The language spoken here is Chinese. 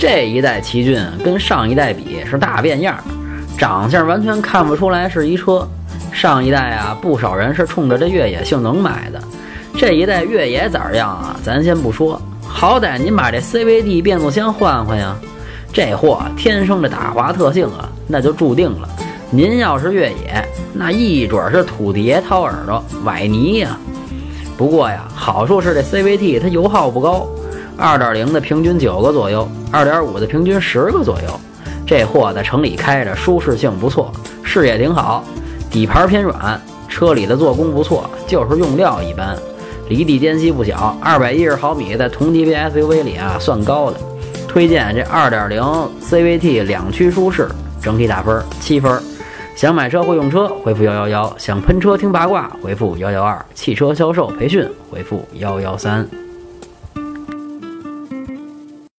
这一代奇骏跟上一代比是大变样，长相完全看不出来是一车。上一代啊，不少人是冲着这越野性能买的。这一代越野咋样啊？咱先不说，好歹您把这 CVT 变速箱换换呀。这货天生的打滑特性啊，那就注定了。您要是越野，那一准是土地爷掏耳朵崴泥呀。不过呀，好处是这 CVT 它油耗不高，二点零的平均九个左右，二点五的平均十个左右。这货在城里开着舒适性不错，视野挺好，底盘偏软，车里的做工不错，就是用料一般。离地间隙不小，二百一十毫米在同级别 SUV 里啊算高的。推荐这二点零 CVT 两驱舒适，整体打分七分。想买车会用车，回复幺幺幺；想喷车听八卦，回复幺幺二；汽车销售培训，回复幺幺三。